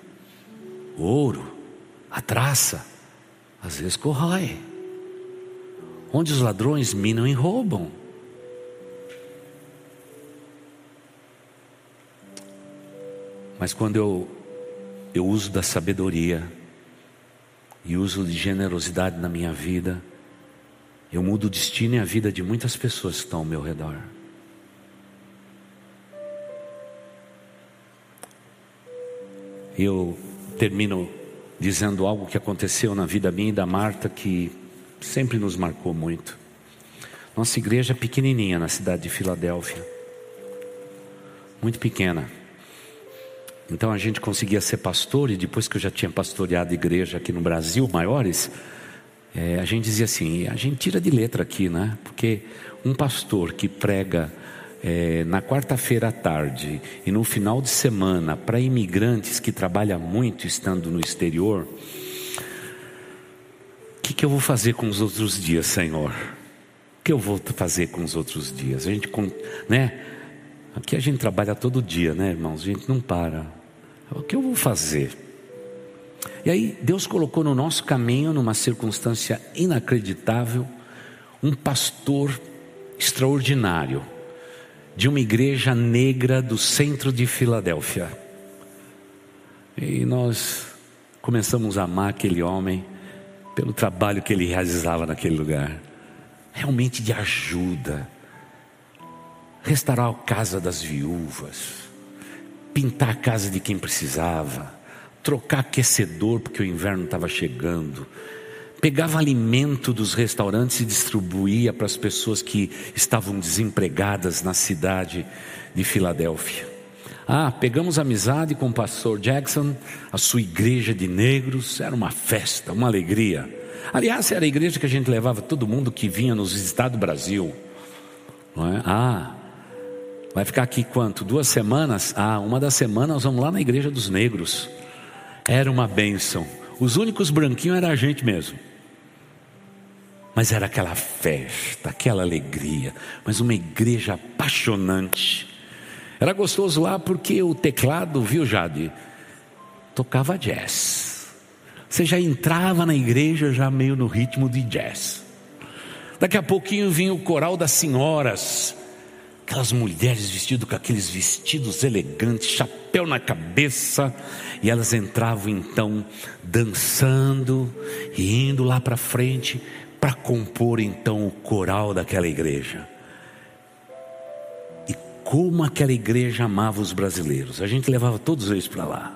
o ouro, a traça, às vezes corrói. Onde os ladrões minam e roubam. Mas quando eu, eu uso da sabedoria e uso de generosidade na minha vida, eu mudo o destino e a vida de muitas pessoas que estão ao meu redor. Eu termino dizendo algo que aconteceu na vida minha e da Marta que sempre nos marcou muito. Nossa igreja é pequenininha na cidade de Filadélfia, muito pequena. Então a gente conseguia ser pastor e depois que eu já tinha pastoreado igreja aqui no Brasil maiores, é, a gente dizia assim, a gente tira de letra aqui, né? Porque um pastor que prega é, na quarta-feira à tarde e no final de semana para imigrantes que trabalham muito estando no exterior, o que, que eu vou fazer com os outros dias, Senhor? O que eu vou fazer com os outros dias? A gente, né? Aqui a gente trabalha todo dia, né, irmãos? A gente não para. O que eu vou fazer? E aí, Deus colocou no nosso caminho, numa circunstância inacreditável, um pastor extraordinário de uma igreja negra do centro de Filadélfia. E nós começamos a amar aquele homem pelo trabalho que ele realizava naquele lugar realmente de ajuda, restaurar a casa das viúvas, pintar a casa de quem precisava, trocar aquecedor porque o inverno estava chegando, pegava alimento dos restaurantes e distribuía para as pessoas que estavam desempregadas na cidade de Filadélfia. Ah, pegamos amizade com o pastor Jackson, a sua igreja de negros, era uma festa, uma alegria. Aliás, era a igreja que a gente levava todo mundo que vinha nos visitar do Brasil. Não é? Ah, vai ficar aqui quanto? Duas semanas? Ah, uma das semanas nós vamos lá na igreja dos negros. Era uma bênção. Os únicos branquinhos era a gente mesmo. Mas era aquela festa, aquela alegria, mas uma igreja apaixonante. Era gostoso lá porque o teclado, viu, Jade? Tocava jazz. Você já entrava na igreja já meio no ritmo de jazz. Daqui a pouquinho vinha o coral das senhoras, aquelas mulheres vestidas com aqueles vestidos elegantes, chapéu na cabeça, e elas entravam então dançando e indo lá para frente para compor então o coral daquela igreja. E como aquela igreja amava os brasileiros, a gente levava todos eles para lá.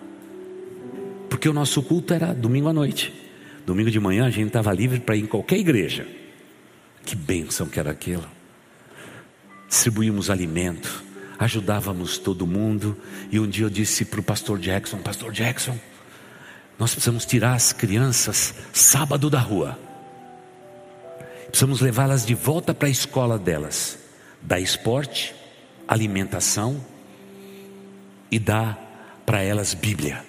Porque o nosso culto era domingo à noite. Domingo de manhã a gente estava livre para ir em qualquer igreja. Que bênção que era aquilo. Distribuímos alimento, ajudávamos todo mundo. E um dia eu disse para o pastor Jackson: Pastor Jackson, nós precisamos tirar as crianças sábado da rua. Precisamos levá-las de volta para a escola delas. Dar esporte, alimentação e dar para elas Bíblia.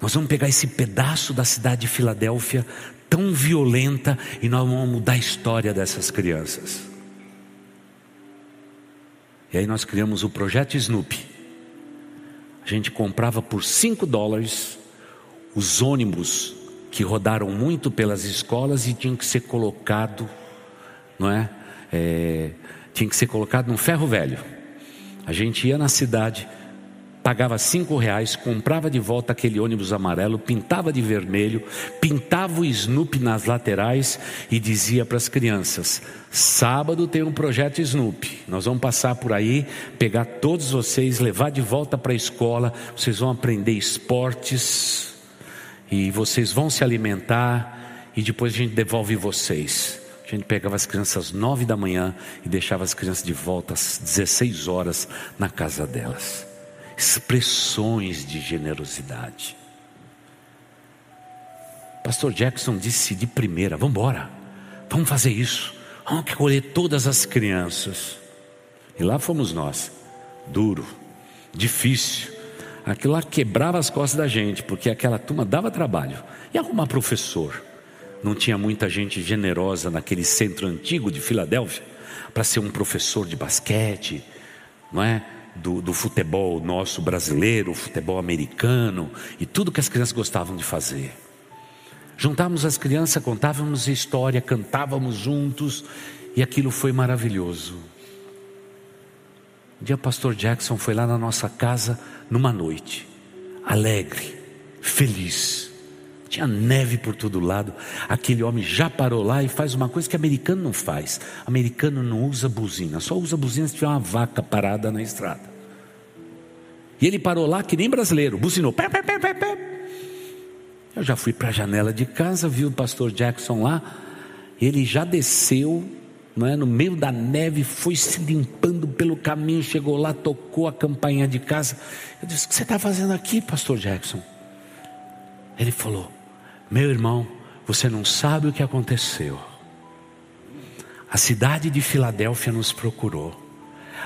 Nós vamos pegar esse pedaço da cidade de Filadélfia, tão violenta, e nós vamos mudar a história dessas crianças. E aí nós criamos o projeto Snoopy. A gente comprava por 5 dólares os ônibus que rodaram muito pelas escolas e tinham que ser colocado, não é? é tinha que ser colocado num ferro velho. A gente ia na cidade pagava cinco reais, comprava de volta aquele ônibus amarelo, pintava de vermelho, pintava o Snoopy nas laterais e dizia para as crianças: sábado tem um projeto Snoopy, nós vamos passar por aí, pegar todos vocês, levar de volta para a escola, vocês vão aprender esportes e vocês vão se alimentar e depois a gente devolve vocês. A gente pegava as crianças às nove da manhã e deixava as crianças de volta às 16 horas na casa delas expressões de generosidade. Pastor Jackson disse de primeira: vamos embora, vamos fazer isso, vamos acolher todas as crianças. E lá fomos nós, duro, difícil. Aquilo lá quebrava as costas da gente, porque aquela turma dava trabalho. E arrumar professor. Não tinha muita gente generosa naquele centro antigo de Filadélfia para ser um professor de basquete, não é? Do, do futebol nosso brasileiro, futebol americano e tudo que as crianças gostavam de fazer. Juntávamos as crianças, contávamos história, cantávamos juntos e aquilo foi maravilhoso. Um dia o pastor Jackson foi lá na nossa casa numa noite, alegre, feliz. Tinha neve por todo lado. Aquele homem já parou lá e faz uma coisa que americano não faz. Americano não usa buzina, só usa buzina se tiver uma vaca parada na estrada. E ele parou lá que nem brasileiro, buzinou. Pé, pé, pé, pé, pé. Eu já fui para a janela de casa, vi o pastor Jackson lá. Ele já desceu, não é, no meio da neve, foi se limpando pelo caminho, chegou lá, tocou a campainha de casa. Eu disse: O que você está fazendo aqui, pastor Jackson? Ele falou: meu irmão, você não sabe o que aconteceu. A cidade de Filadélfia nos procurou.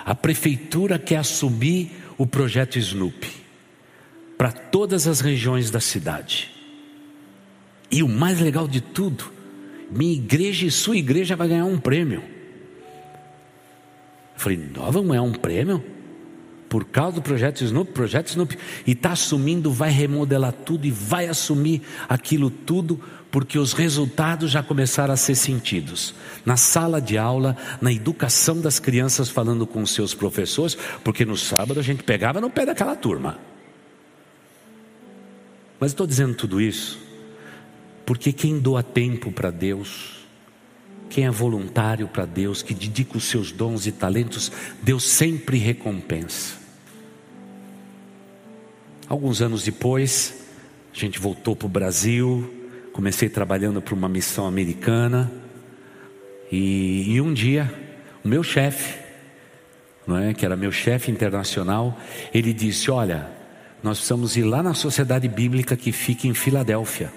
A prefeitura quer assumir o projeto Snoopy para todas as regiões da cidade. E o mais legal de tudo, minha igreja e sua igreja vai ganhar um prêmio. falei, nós vamos ganhar um prêmio? Por causa do projeto Snoop, projeto Snoop. E está assumindo, vai remodelar tudo e vai assumir aquilo tudo, porque os resultados já começaram a ser sentidos. Na sala de aula, na educação das crianças, falando com os seus professores, porque no sábado a gente pegava no pé daquela turma. Mas estou dizendo tudo isso, porque quem doa tempo para Deus, quem é voluntário para Deus, que dedica os seus dons e talentos, Deus sempre recompensa. Alguns anos depois, a gente voltou para o Brasil, comecei trabalhando para uma missão americana, e, e um dia, o meu chefe, não é, que era meu chefe internacional, ele disse: Olha, nós precisamos ir lá na sociedade bíblica que fica em Filadélfia.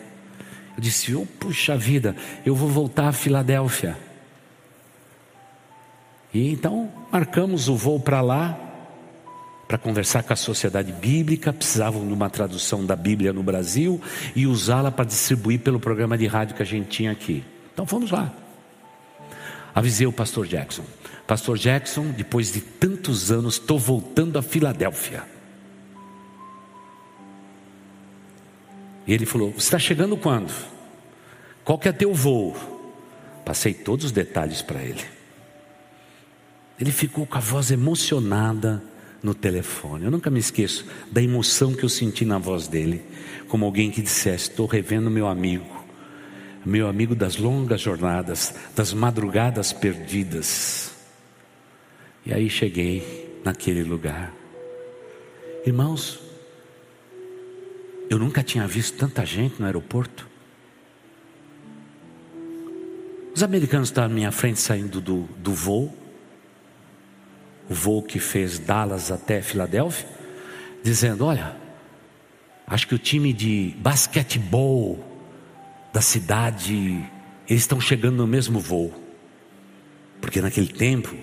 Eu disse: oh, puxa vida, eu vou voltar a Filadélfia. E então marcamos o voo para lá, para conversar com a sociedade bíblica, precisavam de uma tradução da Bíblia no Brasil e usá-la para distribuir pelo programa de rádio que a gente tinha aqui. Então fomos lá. Avisei o pastor Jackson. Pastor Jackson, depois de tantos anos, estou voltando a Filadélfia. E ele falou: Você está chegando quando? Qual que é teu voo? Passei todos os detalhes para ele. Ele ficou com a voz emocionada no telefone. Eu nunca me esqueço da emoção que eu senti na voz dele, como alguém que dissesse: Estou revendo meu amigo, meu amigo das longas jornadas, das madrugadas perdidas. E aí cheguei naquele lugar. Irmãos, eu nunca tinha visto tanta gente no aeroporto. Os americanos estavam à minha frente saindo do, do voo, o voo que fez Dallas até Filadélfia, dizendo: Olha, acho que o time de basquetebol da cidade, eles estão chegando no mesmo voo, porque naquele tempo,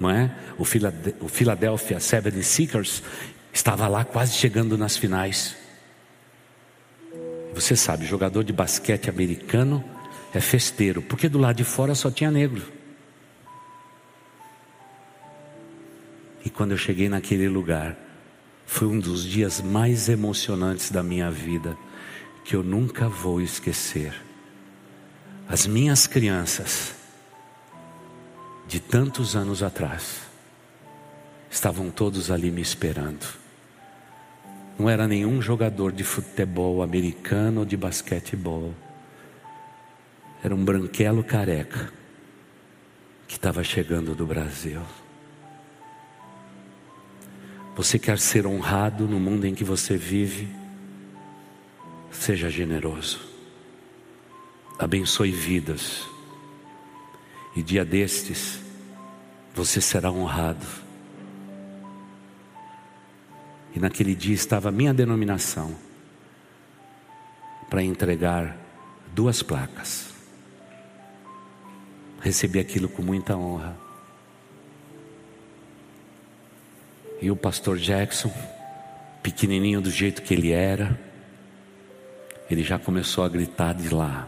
não é? O Philadelphia 76ers estava lá quase chegando nas finais. Você sabe, jogador de basquete americano é festeiro, porque do lado de fora só tinha negro. E quando eu cheguei naquele lugar, foi um dos dias mais emocionantes da minha vida, que eu nunca vou esquecer. As minhas crianças, de tantos anos atrás, estavam todos ali me esperando não era nenhum jogador de futebol americano ou de basquetebol. Era um branquelo careca que estava chegando do Brasil. Você quer ser honrado no mundo em que você vive? Seja generoso. Abençoe vidas. E dia destes, você será honrado e naquele dia estava a minha denominação para entregar duas placas. Recebi aquilo com muita honra. E o pastor Jackson, pequenininho do jeito que ele era, ele já começou a gritar de lá.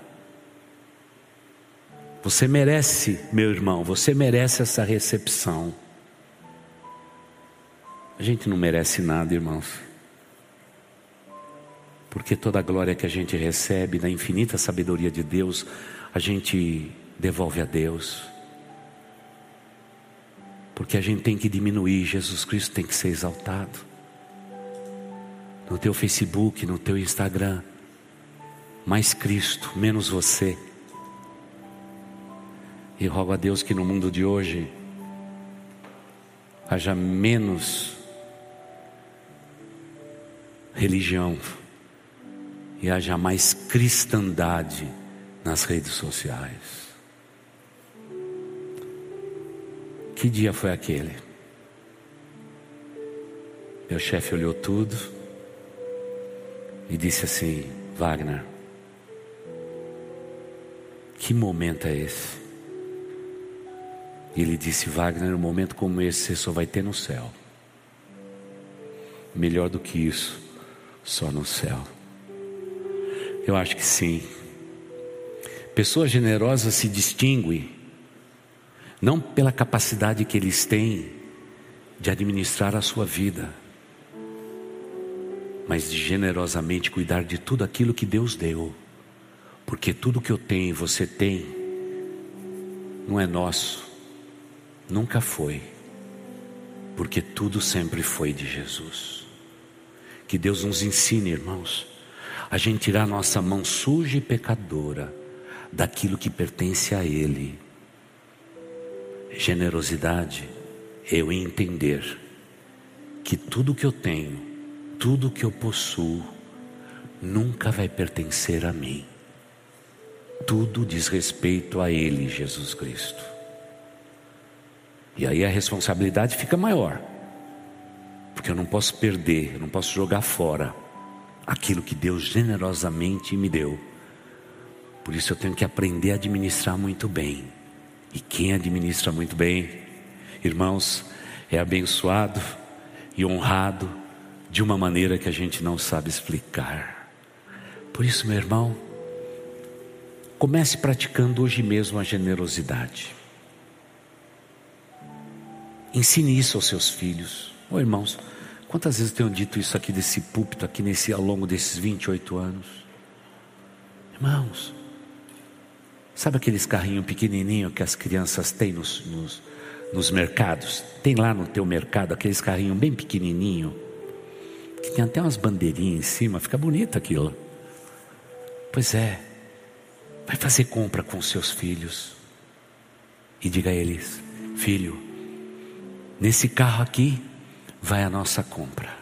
Você merece, meu irmão, você merece essa recepção. A gente não merece nada, irmãos. Porque toda a glória que a gente recebe na infinita sabedoria de Deus, a gente devolve a Deus. Porque a gente tem que diminuir, Jesus Cristo tem que ser exaltado. No teu Facebook, no teu Instagram, mais Cristo, menos você. E rogo a Deus que no mundo de hoje haja menos religião e haja mais cristandade nas redes sociais. Que dia foi aquele? Meu chefe olhou tudo e disse assim: Wagner, que momento é esse? E ele disse: Wagner, um momento como esse você só vai ter no céu. Melhor do que isso, só no céu. Eu acho que sim. Pessoas generosas se distinguem não pela capacidade que eles têm de administrar a sua vida, mas de generosamente cuidar de tudo aquilo que Deus deu, porque tudo que eu tenho, você tem, não é nosso, nunca foi, porque tudo sempre foi de Jesus. Que Deus nos ensine, irmãos, a gente tirar nossa mão suja e pecadora daquilo que pertence a Ele. Generosidade, eu entender que tudo que eu tenho, tudo que eu possuo, nunca vai pertencer a mim. Tudo diz respeito a Ele, Jesus Cristo. E aí a responsabilidade fica maior porque eu não posso perder, eu não posso jogar fora aquilo que Deus generosamente me deu. Por isso eu tenho que aprender a administrar muito bem. E quem administra muito bem, irmãos, é abençoado e honrado de uma maneira que a gente não sabe explicar. Por isso, meu irmão, comece praticando hoje mesmo a generosidade. Ensine isso aos seus filhos. Oh, irmãos, quantas vezes eu tenho dito isso aqui desse púlpito, aqui nesse, ao longo desses 28 anos? Irmãos, sabe aqueles carrinhos pequenininhos que as crianças têm nos, nos, nos mercados? Tem lá no teu mercado aqueles carrinhos bem pequenininho, que tem até umas bandeirinhas em cima, fica bonito aquilo. Pois é, vai fazer compra com seus filhos e diga a eles: Filho, nesse carro aqui vai a nossa compra.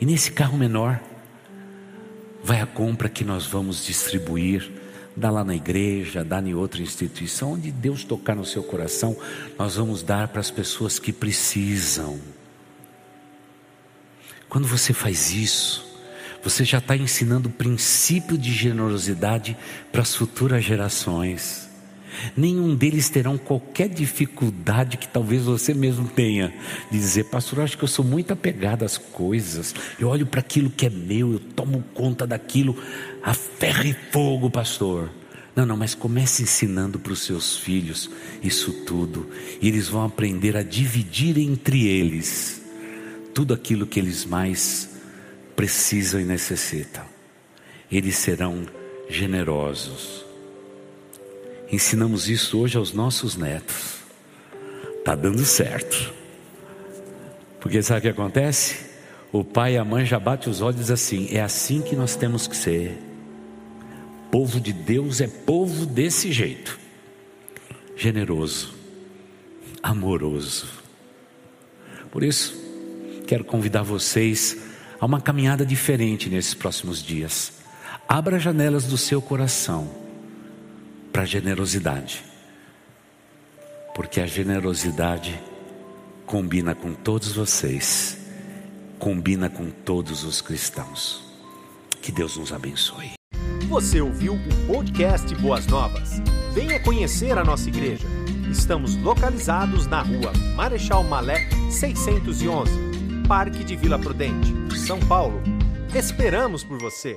E nesse carro menor, vai a compra que nós vamos distribuir, dá lá na igreja, dá em outra instituição, onde Deus tocar no seu coração, nós vamos dar para as pessoas que precisam. Quando você faz isso, você já está ensinando o princípio de generosidade para as futuras gerações nenhum deles terão qualquer dificuldade que talvez você mesmo tenha de dizer, pastor, acho que eu sou muito apegado às coisas, eu olho para aquilo que é meu, eu tomo conta daquilo, a ferro e fogo, pastor. Não, não, mas comece ensinando para os seus filhos isso tudo, e eles vão aprender a dividir entre eles tudo aquilo que eles mais precisam e necessitam. Eles serão generosos Ensinamos isso hoje aos nossos netos. Está dando certo. Porque sabe o que acontece? O pai e a mãe já batem os olhos assim: é assim que nós temos que ser. Povo de Deus é povo desse jeito, generoso, amoroso. Por isso, quero convidar vocês a uma caminhada diferente nesses próximos dias. Abra as janelas do seu coração para a generosidade. Porque a generosidade combina com todos vocês, combina com todos os cristãos. Que Deus nos abençoe. Você ouviu o podcast Boas Novas? Venha conhecer a nossa igreja. Estamos localizados na rua Marechal Malé 611, Parque de Vila Prudente, São Paulo. Esperamos por você.